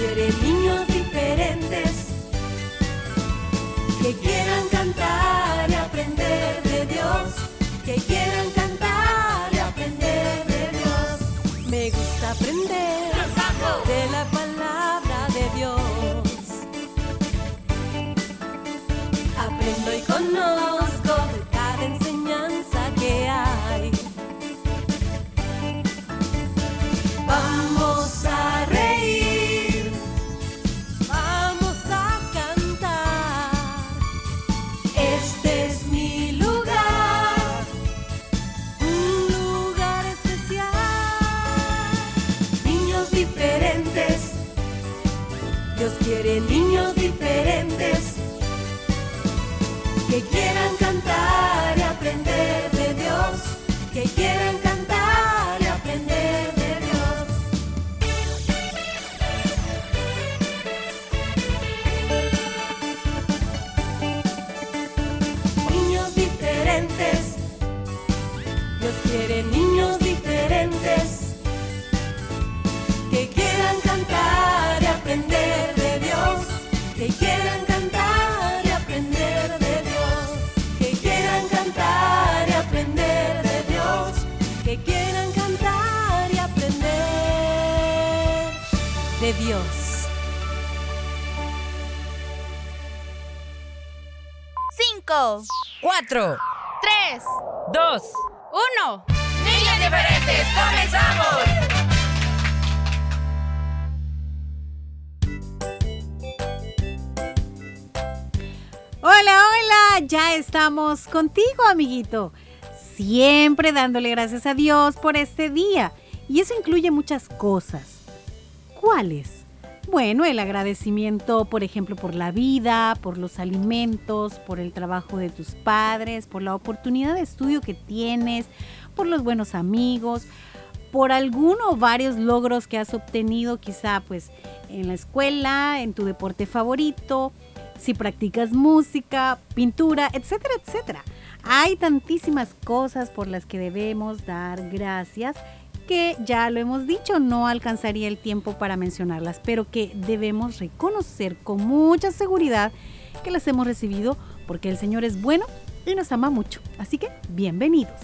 quiere niños diferentes Dios. Cinco, Cuatro, tres, dos, uno. niños diferentes, comenzamos. Hola, hola, ya estamos contigo, amiguito. Siempre dándole gracias a Dios por este día. Y eso incluye muchas cosas. ¿Cuáles? Bueno, el agradecimiento, por ejemplo, por la vida, por los alimentos, por el trabajo de tus padres, por la oportunidad de estudio que tienes, por los buenos amigos, por alguno o varios logros que has obtenido, quizá pues en la escuela, en tu deporte favorito, si practicas música, pintura, etcétera, etcétera. Hay tantísimas cosas por las que debemos dar gracias que ya lo hemos dicho, no alcanzaría el tiempo para mencionarlas, pero que debemos reconocer con mucha seguridad que las hemos recibido porque el Señor es bueno y nos ama mucho. Así que bienvenidos.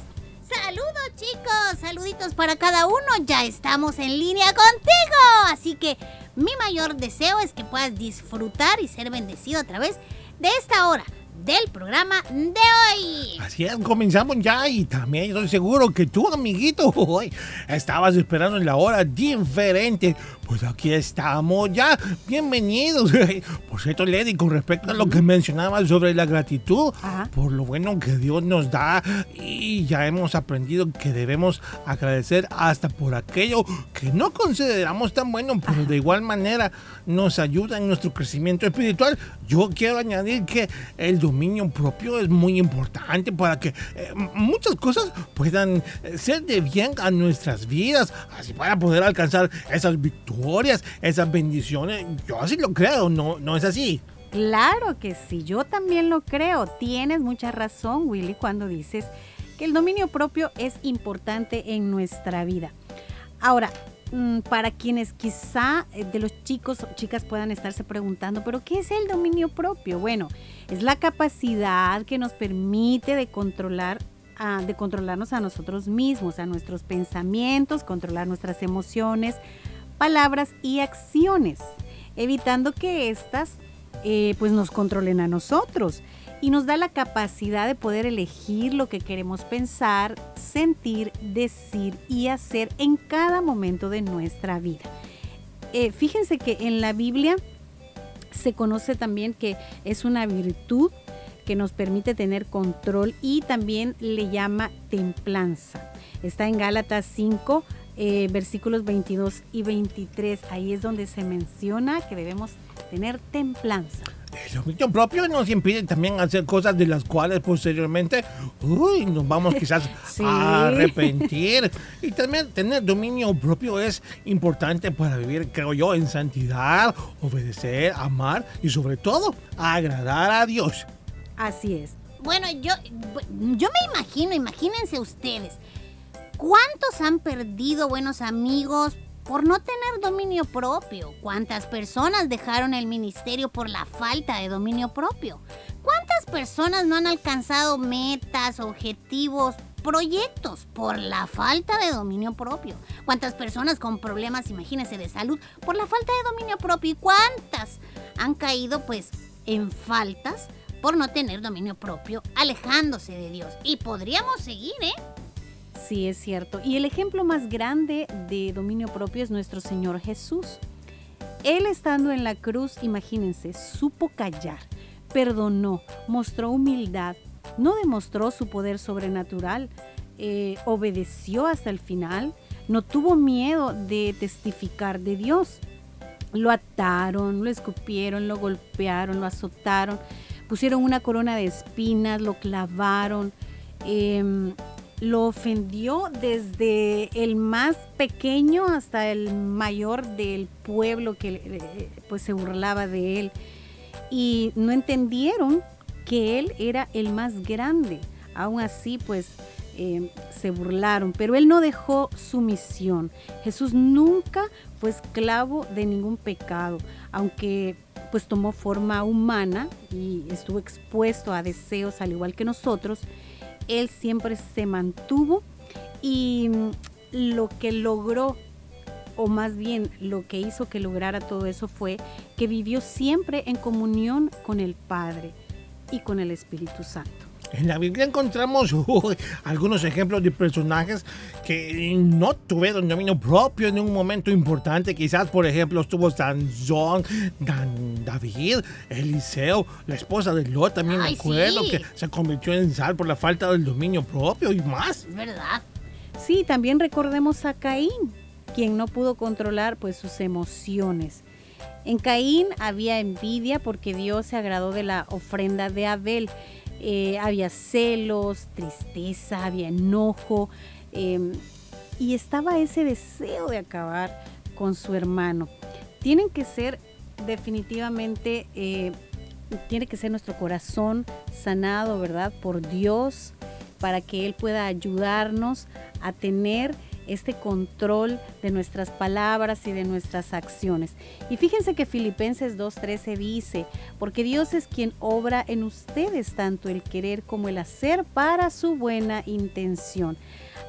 Saludos chicos, saluditos para cada uno, ya estamos en línea contigo. Así que mi mayor deseo es que puedas disfrutar y ser bendecido a través de esta hora del programa de hoy. Así es, comenzamos ya y también estoy seguro que tú, amiguito, hoy estabas esperando en la hora diferente. Pues aquí estamos ya, bienvenidos. Por cierto, Lady, con respecto a lo que mencionabas sobre la gratitud, Ajá. por lo bueno que Dios nos da y ya hemos aprendido que debemos agradecer hasta por aquello que no consideramos tan bueno, pero de igual manera nos ayuda en nuestro crecimiento espiritual. Yo quiero añadir que el dominio propio es muy importante para que eh, muchas cosas puedan eh, ser de bien a nuestras vidas, así para poder alcanzar esas victorias, esas bendiciones. Yo así lo creo, ¿no, no es así? Claro que sí, yo también lo creo. Tienes mucha razón, Willy, cuando dices que el dominio propio es importante en nuestra vida. Ahora, mm, para quienes quizá eh, de los chicos o chicas puedan estarse preguntando, pero ¿qué es el dominio propio? Bueno, es la capacidad que nos permite de controlar a- de controlarnos a nosotros mismos, a nuestros pensamientos, controlar nuestras emociones, palabras y acciones, evitando que éstas eh, pues nos controlen a nosotros y nos da la capacidad de poder elegir lo que queremos pensar, sentir, decir y hacer en cada momento de nuestra vida. Eh, fíjense que en la Biblia se conoce también que es una virtud que nos permite tener control y también le llama templanza. Está en Gálatas 5, eh, versículos 22 y 23. Ahí es donde se menciona que debemos tener templanza. El dominio propio nos impide también hacer cosas de las cuales posteriormente uy, nos vamos quizás Sí. a arrepentir. Y también tener dominio propio es importante para vivir, creo yo, en santidad, obedecer, amar y sobre todo agradar a Dios. Así es. Bueno, yo, yo me imagino, imagínense ustedes, ¿cuántos han perdido buenos amigos por no tener dominio propio. ¿Cuántas personas dejaron el ministerio por la falta de dominio propio? ¿Cuántas personas no han alcanzado metas, objetivos, proyectos por la falta de dominio propio? ¿Cuántas personas con problemas, imagínense, de salud por la falta de dominio propio? ¿Y cuántas han caído pues en faltas por no tener dominio propio, alejándose de Dios? Y podríamos seguir, ¿eh? Sí, es cierto. Y el ejemplo más grande de dominio propio es nuestro Señor Jesús. Él estando en la cruz, imagínense, supo callar, perdonó, mostró humildad, no demostró su poder sobrenatural, eh, obedeció hasta el final, no tuvo miedo de testificar de Dios. Lo ataron, lo escupieron, lo golpearon, lo azotaron, pusieron una corona de espinas, lo clavaron. Em, lo ofendió desde el más pequeño hasta el mayor del pueblo que eh, pues se burlaba de él y no entendieron que él era el más grande. Aún así pues eh, se burlaron, pero él no dejó su misión. Jesús nunca fue esclavo de ningún pecado, aunque pues tomó forma humana y estuvo expuesto a deseos al igual que nosotros él siempre se mantuvo y mm, lo que logró, o más bien lo que hizo que lograra todo eso fue que vivió siempre en comunión con el Padre y con el Espíritu Santo. En la Biblia encontramos uy, algunos ejemplos de personajes que no tuvieron dominio propio en un momento importante. Quizás, por ejemplo, estuvo Sansón, Dan, David, Eliseo, la esposa de Lot, también me Ay, acuerdo sí. que se convirtió en sal por la falta del dominio propio y más. Es verdad. Sí, también recordemos a Caín, quien no pudo controlar pues sus emociones. En Caín había envidia porque Dios se agradó de la ofrenda de Abel. Eh, había celos, tristeza, había enojo eh, y estaba ese deseo de acabar con su hermano. Tienen que ser definitivamente, eh, tiene que ser nuestro corazón sanado, ¿verdad? Por Dios, para que Él pueda ayudarnos a tener este control de nuestras palabras y de nuestras acciones. Y fíjense que Filipenses 2.13 dice, porque Dios es quien obra en ustedes tanto el querer como el hacer para su buena intención.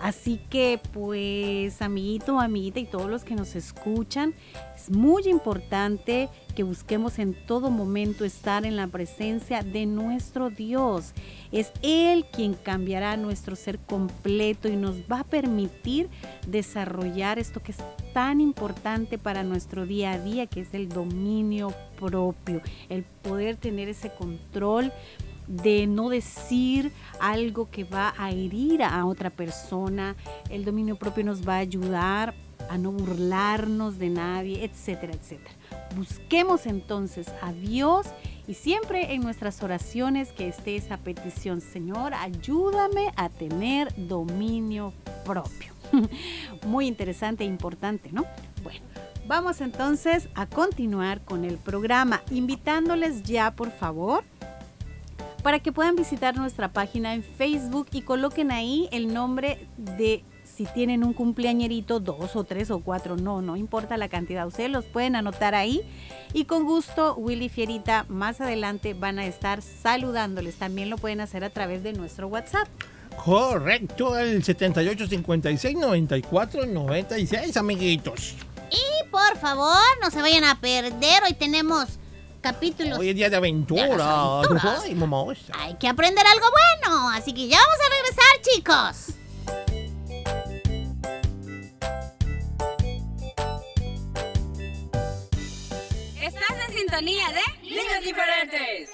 Así que pues amiguito, amiguita y todos los que nos escuchan, es muy importante que busquemos en todo momento estar en la presencia de nuestro Dios. Es Él quien cambiará nuestro ser completo y nos va a permitir desarrollar esto que es tan importante para nuestro día a día, que es el dominio propio, el poder tener ese control de no decir algo que va a herir a otra persona. El dominio propio nos va a ayudar a no burlarnos de nadie, etcétera, etcétera. Busquemos entonces a Dios y siempre en nuestras oraciones que esté esa petición, Señor, ayúdame a tener dominio propio. Muy interesante e importante, ¿no? Bueno, vamos entonces a continuar con el programa, invitándoles ya, por favor, para que puedan visitar nuestra página en Facebook y coloquen ahí el nombre de si tienen un cumpleañerito, dos o tres o cuatro, no, no importa la cantidad, ustedes los pueden anotar ahí y con gusto Willy Fierita más adelante van a estar saludándoles. También lo pueden hacer a través de nuestro WhatsApp. Correcto, el 78 56 94 96, amiguitos. Y por favor, no se vayan a perder. Hoy tenemos capítulos. Hoy es día de aventura. Aventuras. Ay, mamosa. Hay que aprender algo bueno. Así que ya vamos a regresar, chicos. Estás en sintonía de Niños diferentes.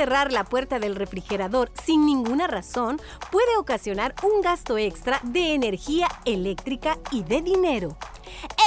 Cerrar la puerta del refrigerador sin ninguna razón puede ocasionar un gasto extra de energía eléctrica y de dinero.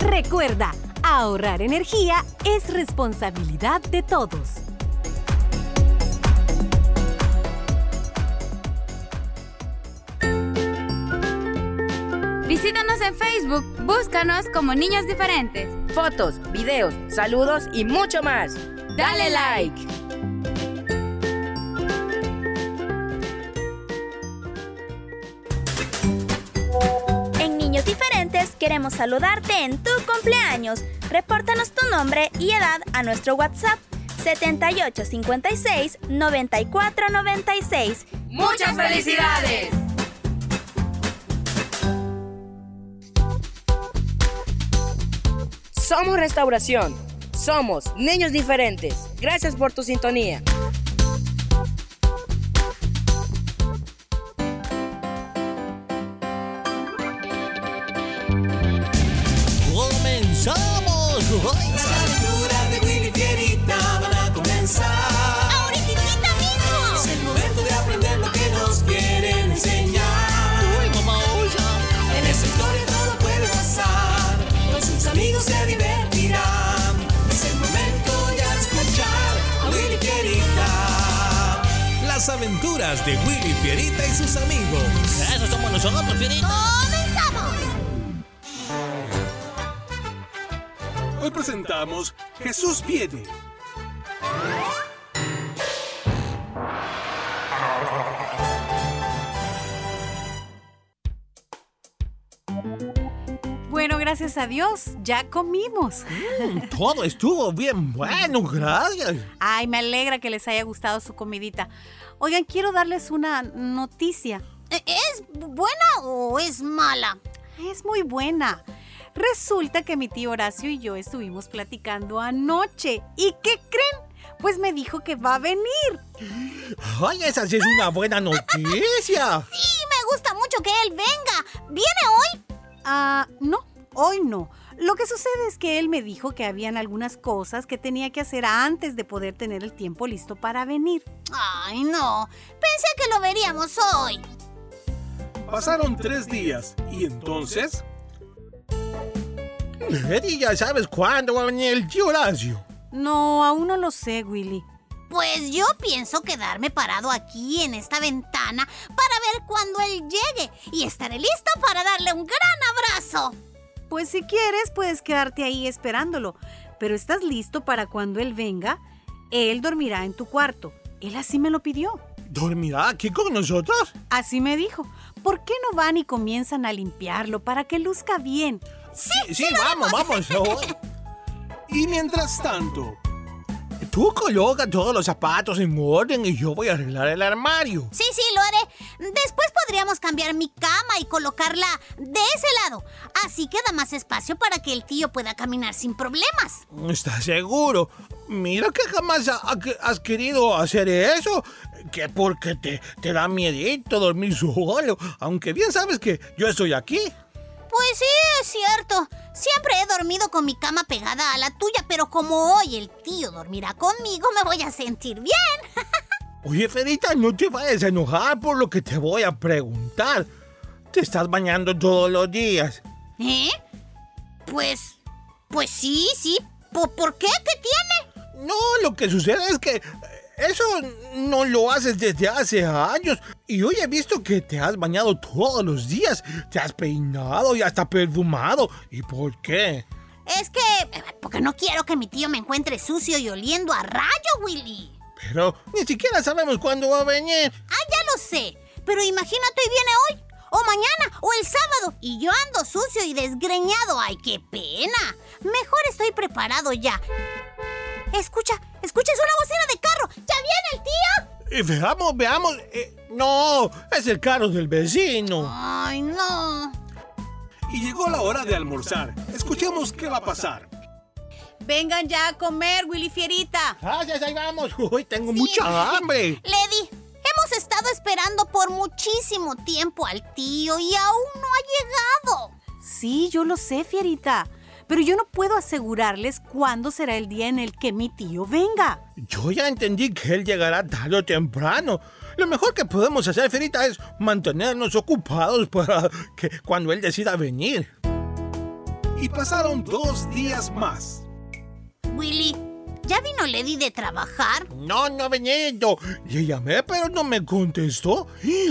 Recuerda, ahorrar energía es responsabilidad de todos. Visítanos en Facebook, búscanos como Niños Diferentes. Fotos, videos, saludos y mucho más. Dale like. Queremos saludarte en tu cumpleaños. Repórtanos tu nombre y edad a nuestro WhatsApp 7856 9496. ¡Muchas felicidades! Somos Restauración. Somos niños diferentes. Gracias por tu sintonía. Aventuras de Willy Fierita y sus amigos. Eso somos nosotros, Fierita. ¡Comenzamos! Hoy presentamos Jesús viene. Bueno, gracias a Dios, ya comimos. Todo estuvo bien bueno, gracias. Ay, me alegra que les haya gustado su comidita. Oigan, quiero darles una noticia. ¿E- ¿Es buena o es mala? Es muy buena. Resulta que mi tío Horacio y yo estuvimos platicando anoche. ¿Y qué creen? Pues me dijo que va a venir. Ay, esa sí es una buena noticia. Sí, me gusta mucho que él venga. ¿Viene hoy? Ah, no, hoy no. Lo que sucede es que él me dijo que habían algunas cosas que tenía que hacer antes de poder tener el tiempo listo para venir. Ay, no. Pensé que lo veríamos hoy. Pasaron tres días y entonces Eddie, ya sabes cuándo va a venir el tío Horacio. No, aún no lo sé, Willy. Pues yo pienso quedarme parado aquí en esta ventana para ver cuando él llegue y estaré listo para darle un gran abrazo. Pues si quieres, puedes quedarte ahí esperándolo. Pero estás listo para cuando él venga. Él dormirá en tu cuarto. Él así me lo pidió. ¿Dormirá aquí con nosotros? Así me dijo. ¿Por qué no van y comienzan a limpiarlo para que luzca bien? Sí, sí, vamos, vamos. hoy. y mientras tanto, Tú coloca todos los zapatos en orden y yo voy a arreglar el armario. Sí, sí, lo haré. Después podríamos cambiar mi cama y colocarla de ese lado. Así queda más espacio para que el tío pueda caminar sin problemas. ¿Estás seguro? Mira que jamás ha- ha- has querido hacer eso. Que porque te, te da miedito dormir solo. Aunque bien sabes que yo estoy aquí. Pues sí, es cierto. Siempre he dormido con mi cama pegada a la tuya, pero como hoy el tío dormirá conmigo, me voy a sentir bien. Oye, Ferita, no te vayas a enojar por lo que te voy a preguntar. Te estás bañando todos los días. ¿Eh? Pues, pues sí, sí. ¿Por, por qué? ¿Qué tiene? No, lo que sucede es que eh, eso no lo haces desde hace años. Y hoy he visto que te has bañado todos los días. Te has peinado y hasta perfumado. ¿Y por qué? Es que, porque no quiero que mi tío me encuentre sucio y oliendo a rayo, Willy. Pero ni siquiera sabemos cuándo va a venir. Ah, ya lo sé. Pero imagínate, viene hoy, o mañana, o el sábado, y yo ando sucio y desgreñado. ¡Ay, qué pena! Mejor estoy preparado ya. Escucha, escucha, es una bocina de carro. ¡Ya viene el tío! Eh, veamos, veamos. Eh, no, es el carro del vecino. Ay, no. Y llegó la hora de almorzar. Escuchemos qué va a pasar. Vengan ya a comer, Willy Fierita. Gracias, ahí vamos. Uy, tengo mucha hambre. Lady, hemos estado esperando por muchísimo tiempo al tío y aún no ha llegado. Sí, yo lo sé, Fierita. Pero yo no puedo asegurarles cuándo será el día en el que mi tío venga. Yo ya entendí que él llegará tarde o temprano. Lo mejor que podemos hacer, Ferita, es mantenernos ocupados para que cuando él decida venir. Y pasaron dos días más. Willy, ¿ya vino Lady de trabajar? No, no ha venido. Le llamé, pero no me contestó.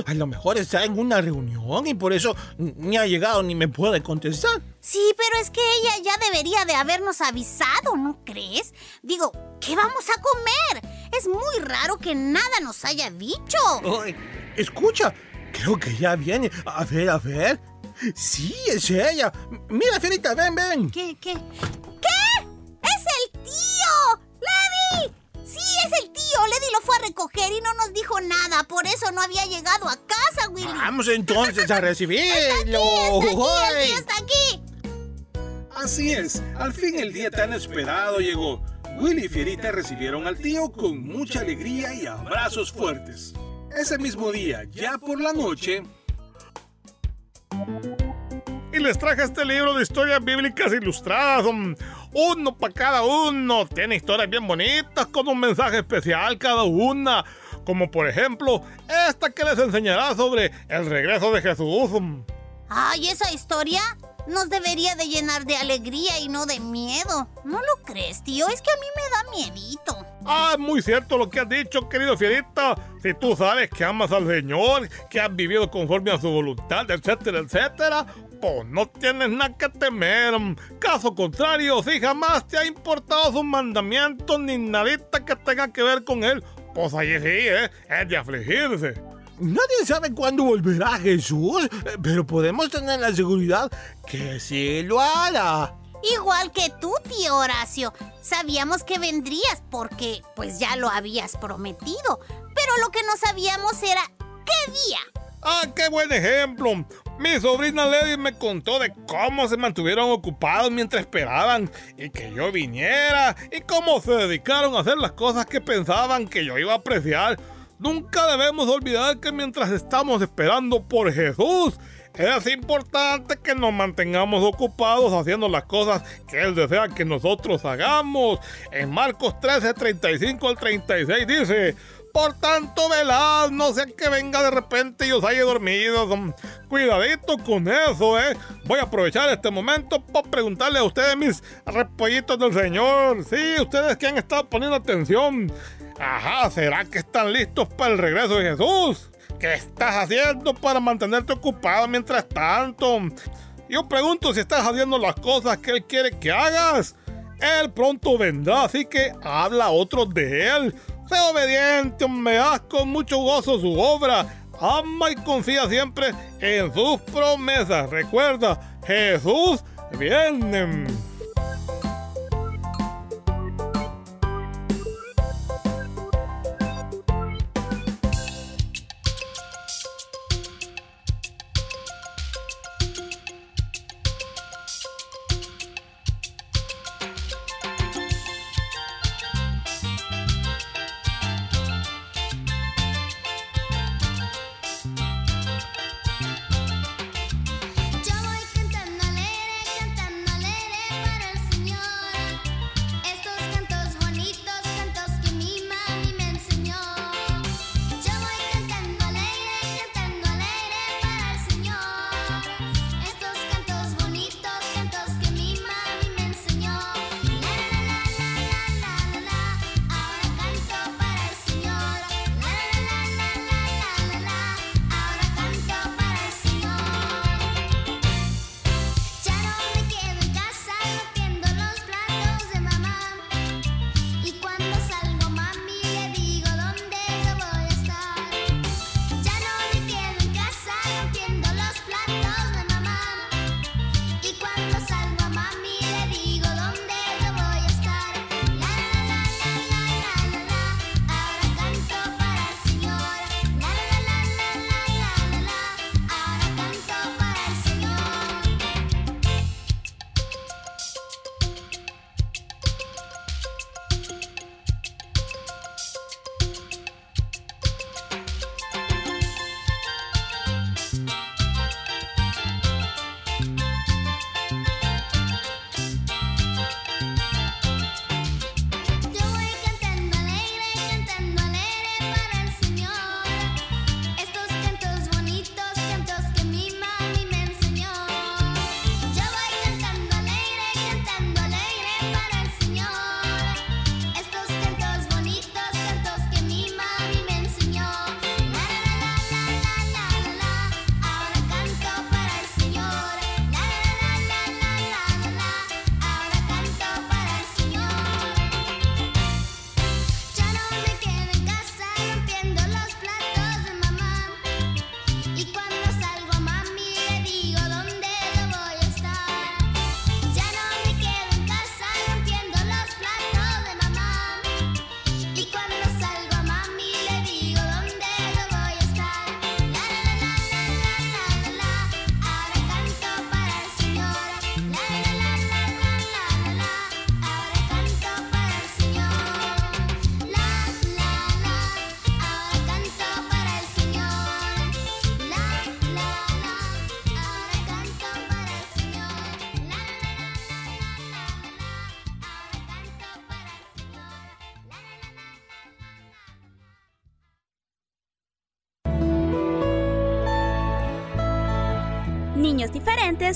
A lo mejor está en una reunión y por eso ni ha llegado ni me puede contestar. Sí, pero es que ella ya debería de habernos avisado, ¿no crees? Digo, ¿qué vamos a comer? Es muy raro que nada nos haya dicho. Ay, escucha, creo que ya viene. A ver, a ver. Sí, es ella. Mira, Ferita, ven, ven. ¿Qué, qué? ¿Qué? ¡Es el tío! Es el tío. Lady lo fue a recoger y no nos dijo nada. Por eso no había llegado a casa, Willy. Vamos entonces a recibirlo. Está aquí, el tío está aquí. Así es, al fin el día tan esperado llegó. Willy y Fierita recibieron al tío con mucha alegría y abrazos fuertes. Ese mismo día, ya por la noche, Y les traje este libro de historias bíblicas ilustradas. Uno para cada uno. Tiene historias bien bonitas con un mensaje especial cada una. Como por ejemplo, esta que les enseñará sobre el regreso de Jesús. Ay, esa historia nos debería de llenar de alegría y no de miedo. ¿No lo crees, tío? Es que a mí me da miedito. Ah, muy cierto lo que has dicho, querido Fierita. Si tú sabes que amas al Señor, que has vivido conforme a su voluntad, etcétera, etcétera, no tienes nada que temer. Caso contrario, si jamás te ha importado sus mandamientos ni nadita que tenga que ver con él, pues ahí sí, ¿eh? Es de afligirse. Nadie sabe cuándo volverá Jesús, pero podemos tener la seguridad que sí lo hará. Igual que tú, tío Horacio. Sabíamos que vendrías porque pues ya lo habías prometido. Pero lo que no sabíamos era qué día. ¡Ah, qué buen ejemplo! Mi sobrina Lady me contó de cómo se mantuvieron ocupados mientras esperaban y que yo viniera y cómo se dedicaron a hacer las cosas que pensaban que yo iba a apreciar. Nunca debemos olvidar que mientras estamos esperando por Jesús, es importante que nos mantengamos ocupados haciendo las cosas que Él desea que nosotros hagamos. En Marcos 13, 35 al 36 dice, por tanto, velad, no sea que venga de repente y os haya dormido. Cuidadito con eso, ¿eh? Voy a aprovechar este momento para preguntarle a ustedes, mis repollitos del Señor. Sí, ustedes que han estado poniendo atención. Ajá, ¿será que están listos para el regreso de Jesús? ¿Qué estás haciendo para mantenerte ocupado mientras tanto? Yo pregunto si estás haciendo las cosas que Él quiere que hagas. Él pronto vendrá, así que habla a otros de Él. Sé obediente, me haz con mucho gozo su obra. Ama y confía siempre en sus promesas. Recuerda, Jesús viene.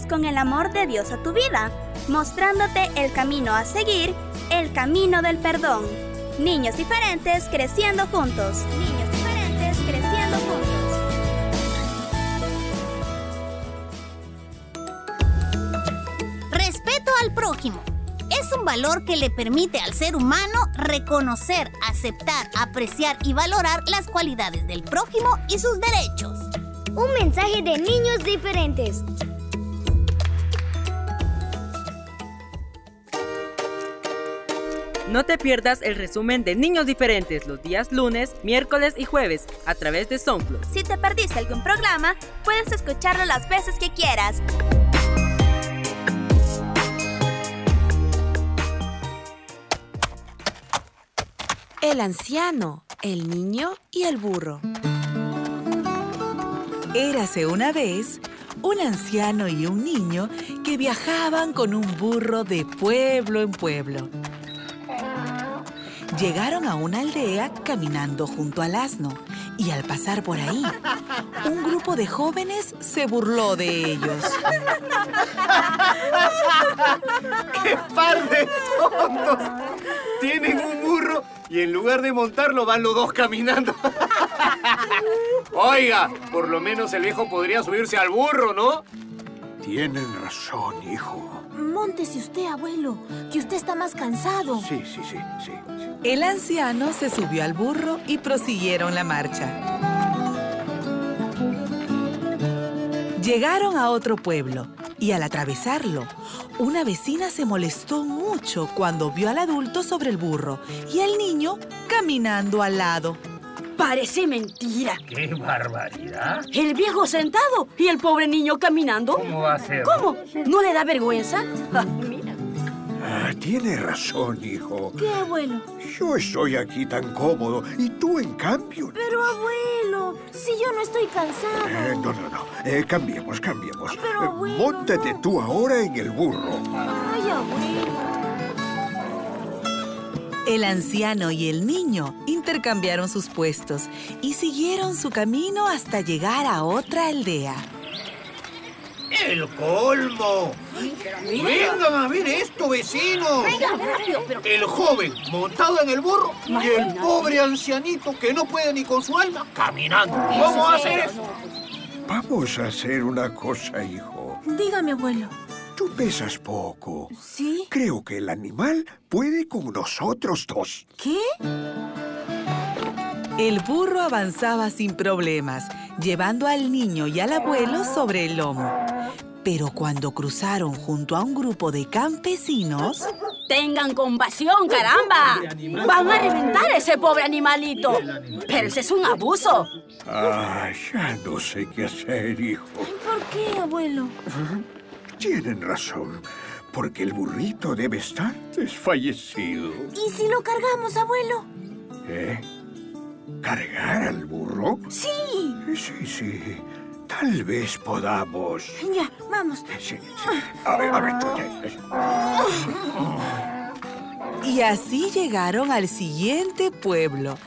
Con el amor de Dios a tu vida, mostrándote el camino a seguir, el camino del perdón. Niños Diferentes creciendo juntos. Niños Diferentes creciendo juntos. Respeto al prójimo. Es un valor que le permite al ser humano reconocer, aceptar, apreciar y valorar las cualidades del prójimo y sus derechos. Un mensaje de niños diferentes. No te pierdas el resumen de Niños Diferentes los días lunes, miércoles y jueves a través de SoundCloud. Si te perdiste algún programa, puedes escucharlo las veces que quieras. El anciano, el niño y el burro. Érase una vez un anciano y un niño que viajaban con un burro de pueblo en pueblo. Llegaron a una aldea caminando junto al asno y al pasar por ahí, un grupo de jóvenes se burló de ellos. ¡Qué par de tontos! Tienen un burro y en lugar de montarlo van los dos caminando. Oiga, por lo menos el viejo podría subirse al burro, ¿no? Tienen razón, hijo. Móntese usted, abuelo, que usted está más cansado. Sí, sí, sí, sí. El anciano se subió al burro y prosiguieron la marcha. Llegaron a otro pueblo y al atravesarlo, una vecina se molestó mucho cuando vio al adulto sobre el burro y al niño caminando al lado. Parece mentira. ¡Qué barbaridad! El viejo sentado y el pobre niño caminando. ¿Cómo va a ser? ¿Cómo? ¿No le da vergüenza? Ah, mira. Ah, tiene razón, hijo. ¿Qué, abuelo? Yo estoy aquí tan cómodo y tú, en cambio. Pero, abuelo, si yo no estoy cansado. Eh, no, no, no. Eh, cambiemos, cambiemos. Pero, Eh, abuelo, Móntate no. tú ahora en el burro. Ay, abuelo. El anciano y el niño intercambiaron sus puestos y siguieron su camino hasta llegar a otra aldea. ¡El colmo! ¡Vengan a ver esto, vecinos! Pero- El joven montado en el burro y el pobre ancianito que no puede ni con su alma caminando. ¿Cómo hace eso? Vamos a hacer una cosa, hijo. Dígame, abuelo. Tú pesas poco. ¿Sí? Creo que el animal puede con nosotros dos. ¿Qué? El burro avanzaba sin problemas, llevando al niño y al abuelo sobre el lomo. Pero cuando cruzaron junto a un grupo de campesinos, Tengan compasión, caramba. Van a reventar a ese pobre animalito. Pero ese es un abuso. Ah, ya no sé qué hacer, hijo. ¿Por qué, abuelo? Tienen razón, porque el burrito debe estar desfallecido. ¿Y si lo cargamos, abuelo? ¿Eh? ¿Cargar al burro? Sí. Sí, sí. Tal vez podamos. Ya, vamos. Sí, sí. A ver, a ver, tú. y así llegaron al siguiente pueblo.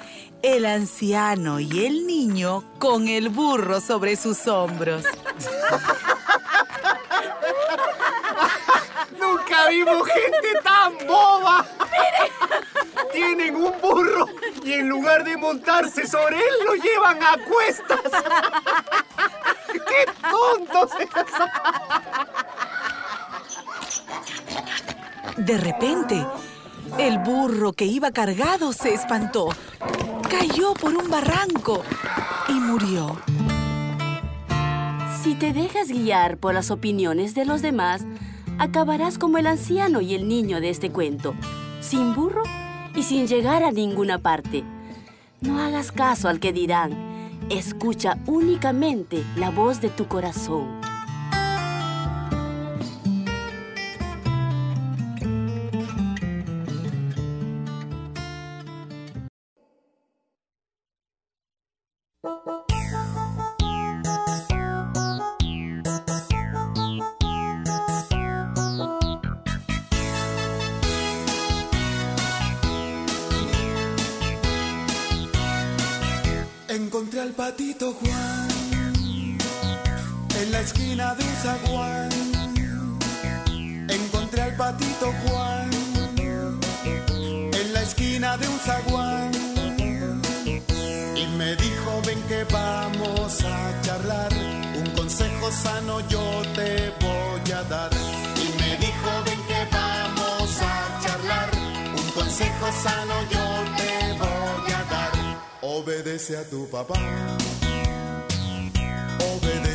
El anciano y el niño con el burro sobre sus hombros. ¡Nunca vimos gente tan boba! Tienen un burro y en lugar de montarse sobre él lo llevan a cuestas. ¡Qué tontos! De repente, el burro que iba cargado se espantó, cayó por un barranco y murió. Si te dejas guiar por las opiniones de los demás, acabarás como el anciano y el niño de este cuento, sin burro y sin llegar a ninguna parte. No hagas caso al que dirán, escucha únicamente la voz de tu corazón.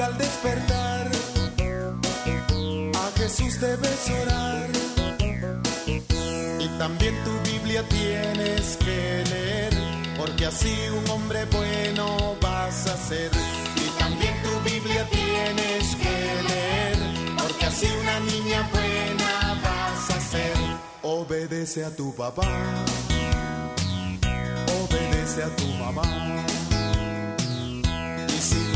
al despertar, a Jesús debes orar. Y también tu Biblia tienes que leer, porque así un hombre bueno vas a ser. Y también tu Biblia tienes que leer, porque así una niña buena vas a ser. Obedece a tu papá, obedece a tu mamá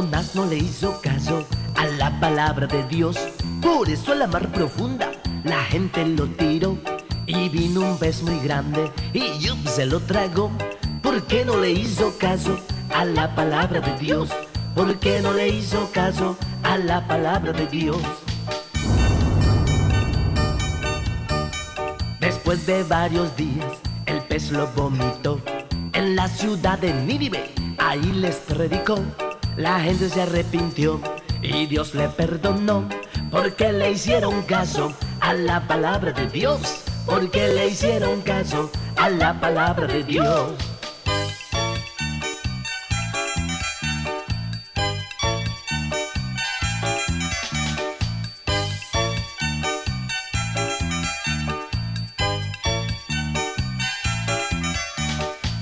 Jonás no le hizo caso a la palabra de Dios, por eso a la mar profunda la gente lo tiró. Y vino un pez muy grande y se lo tragó. ¿Por qué no le hizo caso a la palabra de Dios? ¿Por qué no le hizo caso a la palabra de Dios? Después de varios días, el pez lo vomitó en la ciudad de Nínive. Ahí les predicó. La gente se arrepintió y Dios le perdonó porque le hicieron caso a la palabra de Dios. Porque le hicieron caso a la palabra de Dios.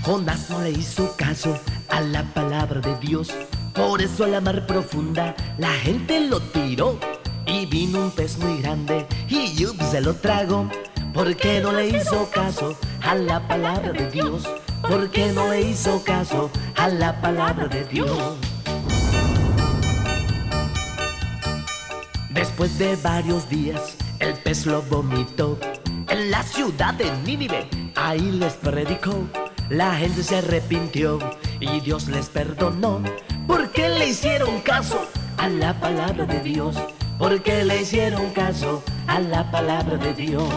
Jonás no le hizo caso a la palabra de Dios. Por eso a la mar profunda la gente lo tiró. Y vino un pez muy grande y Yup se lo tragó. ¿Por qué no le hizo caso a la palabra de Dios? ¿Por qué no le hizo caso a la palabra de Dios? Después de varios días, el pez lo vomitó en la ciudad de Nínive. Ahí les predicó. La gente se arrepintió y Dios les perdonó. Porque le hicieron caso a la palabra de Dios. Porque le hicieron caso a la palabra de Dios.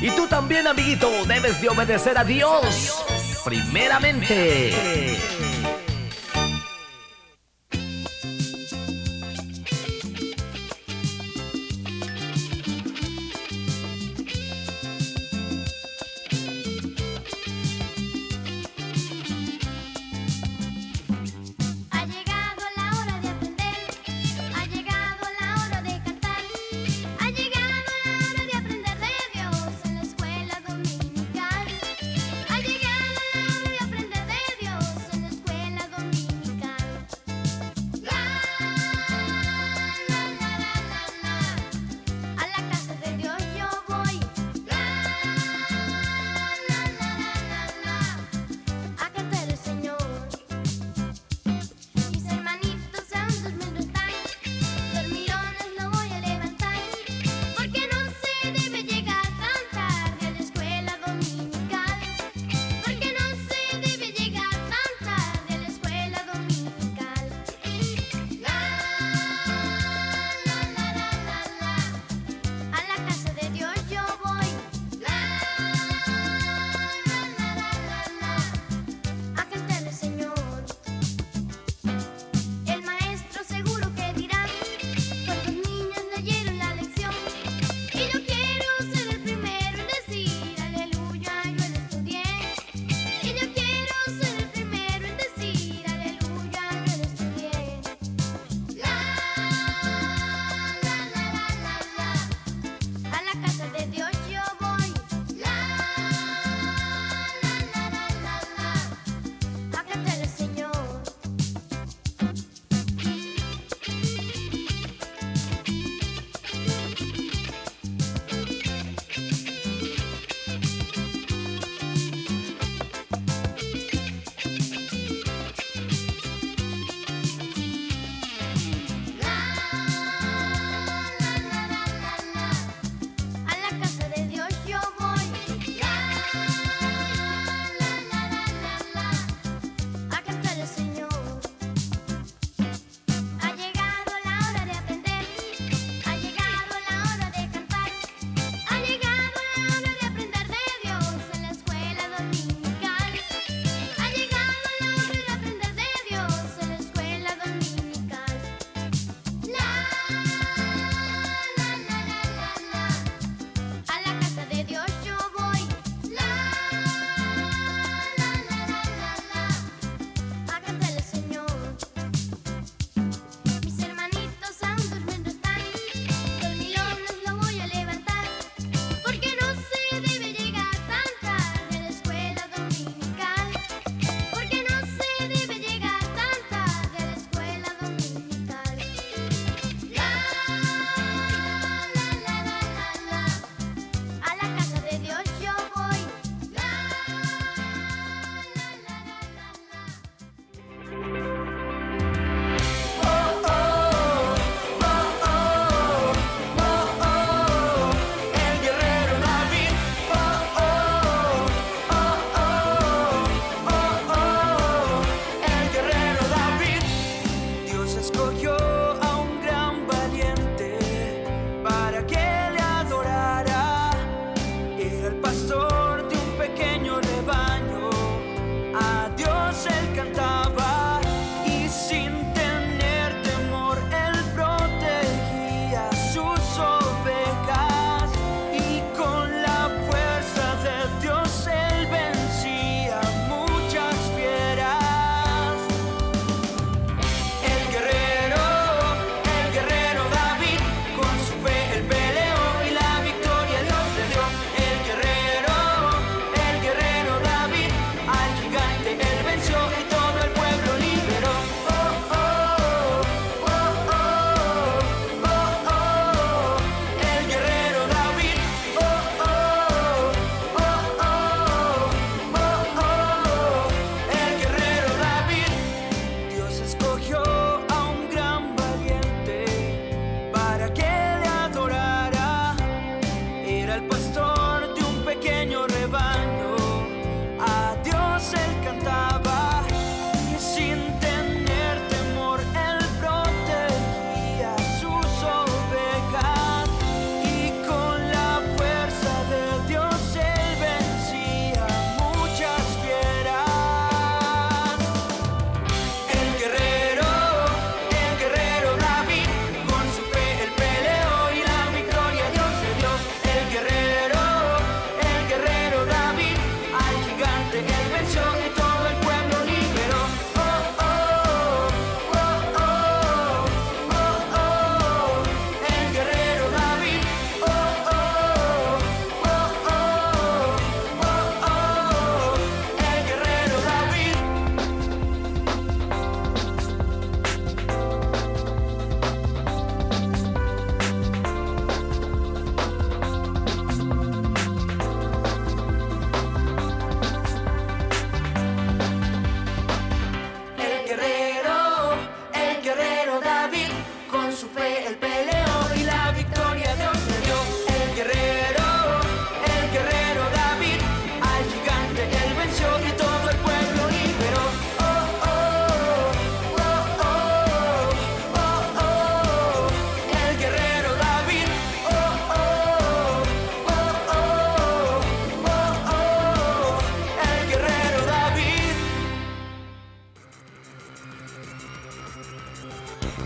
Y tú también, amiguito, debes de obedecer a Dios. Primeramente.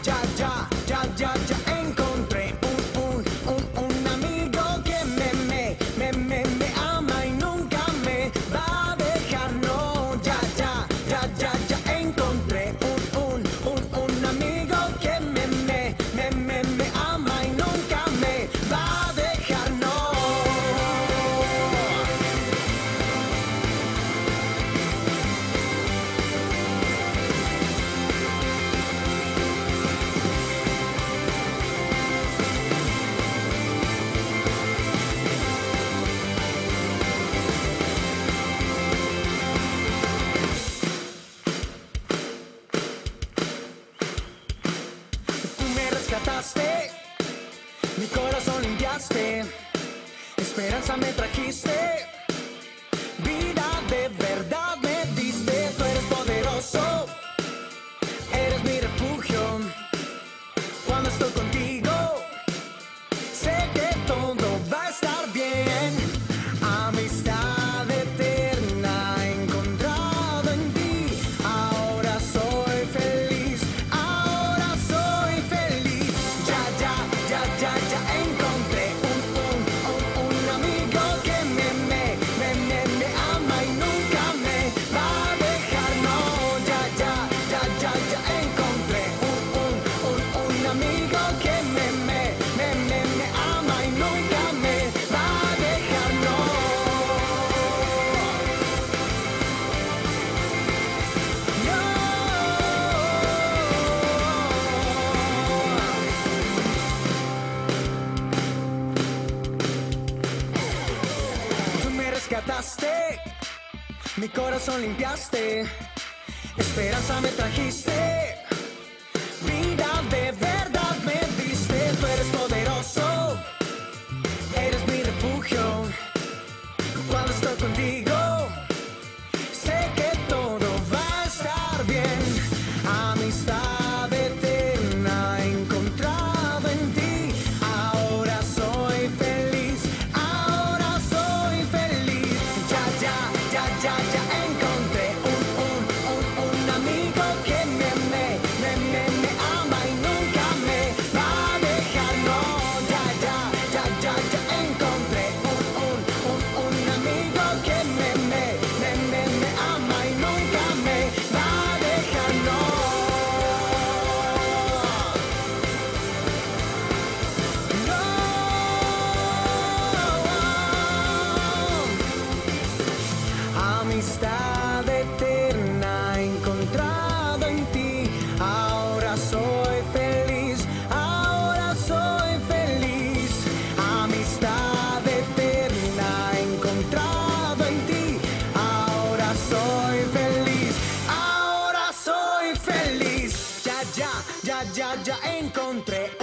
ja, ja, ja, ja, ja, enko. Me rescataste, mi corazón limpiaste, esperanza me trajiste, vida de. già già incontré.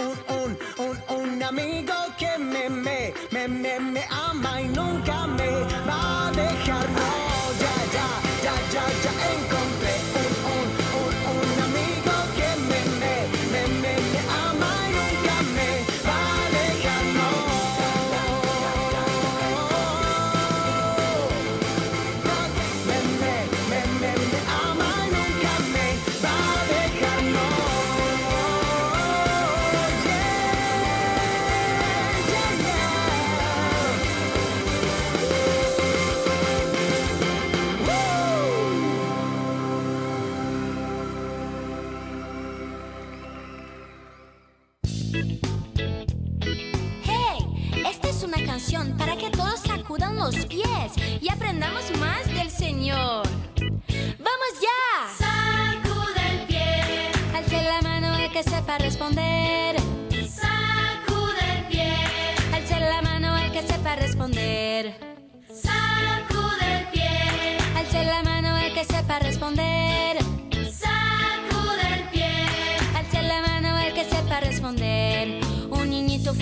pies y aprendamos más del Señor. ¡Vamos ya! Sacude el pie. Alce la mano el que sepa responder.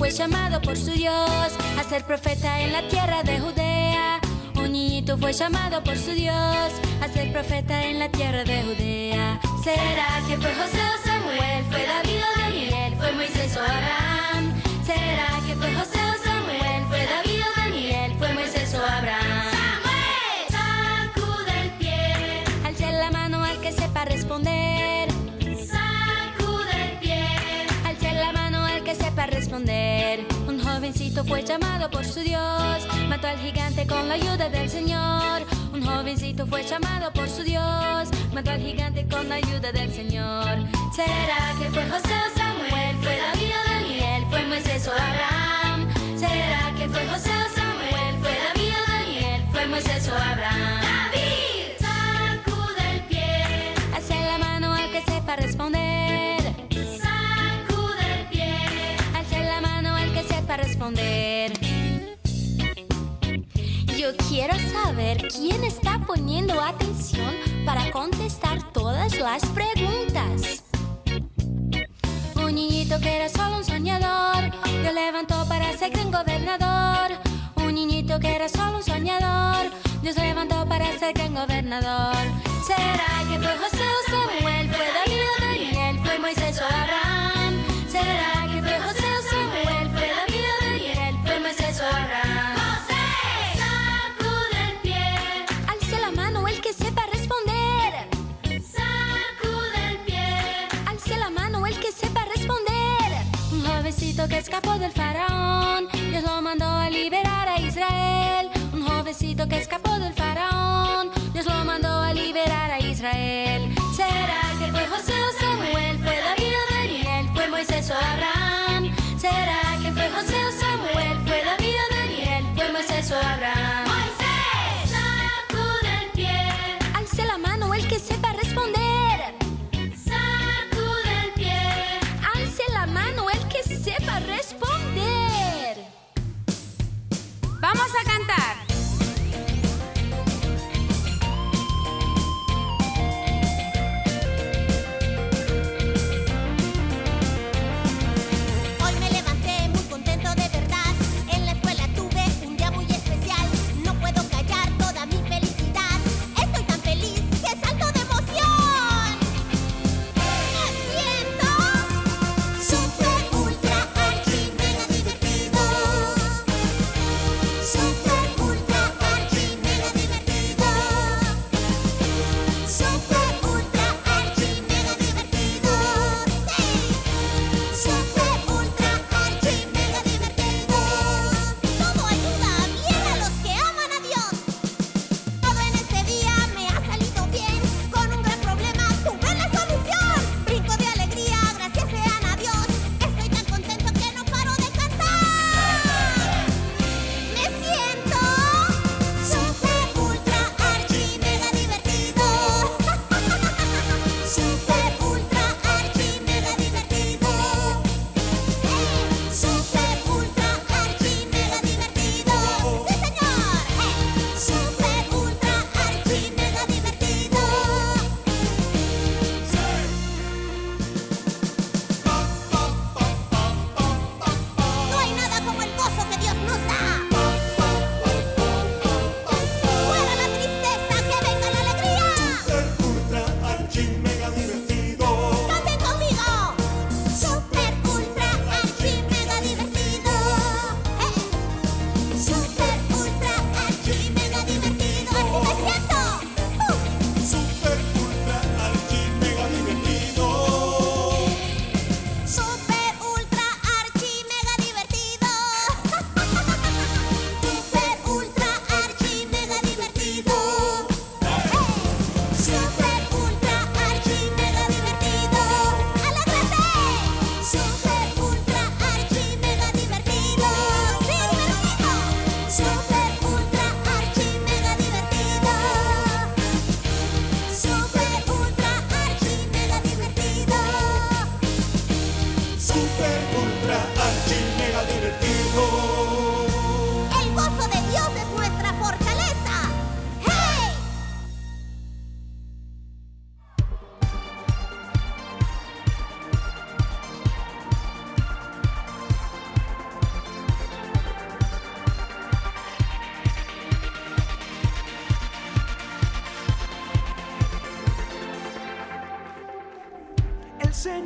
fue llamado por su Dios a ser profeta en la tierra de Judea. Un niñito fue llamado por su Dios a ser profeta en la tierra de Judea. ¿Será que fue José o Samuel? ¿Fue David o Daniel? ¿Fue Moisés o Abraham? ¿Será que fue José jovencito fue llamado por su Dios, mató al gigante con la ayuda del Señor. Un jovencito fue llamado por su Dios, mató al gigante con la ayuda del Señor. ¿Será que fue José o Samuel? ¿Fue David o Daniel? ¿Fue Moisés o Abraham? ¿Será que fue José o Samuel? ¿Fue David o Daniel? ¿Fue Moisés o Abraham? Yo quiero saber quién está poniendo atención para contestar todas las preguntas. Un niñito que era solo un soñador, Dios levantó para ser gran gobernador. Un niñito que era solo un soñador, Dios levantó para ser gran gobernador. ¿Será que fue José o Samuel? ¿Fue David o Daniel? ¿Fue Moisés o Abraham? ¿Será escapó del faraón. Dios lo mandó a liberar a Israel. Un jovencito que escapó del faraón. Dios lo mandó a liberar a Israel.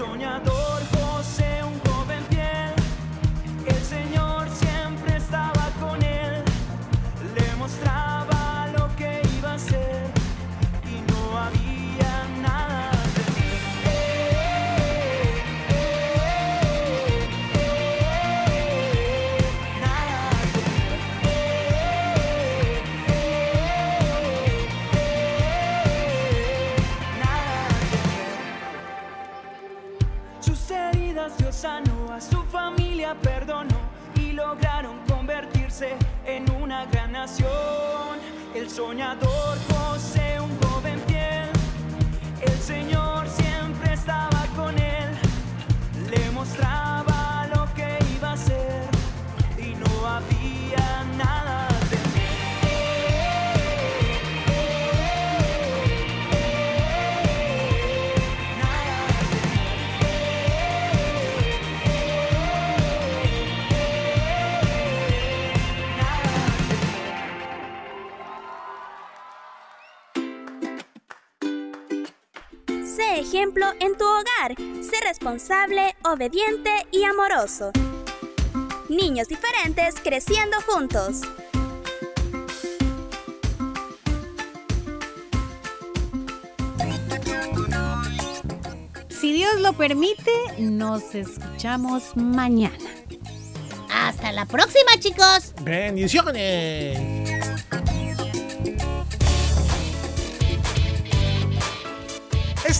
soñador perdonó y lograron convertirse en una gran nación. El soñador ejemplo en tu hogar. Sé responsable, obediente y amoroso. Niños diferentes creciendo juntos. Si Dios lo permite, nos escuchamos mañana. Hasta la próxima, chicos. Bendiciones.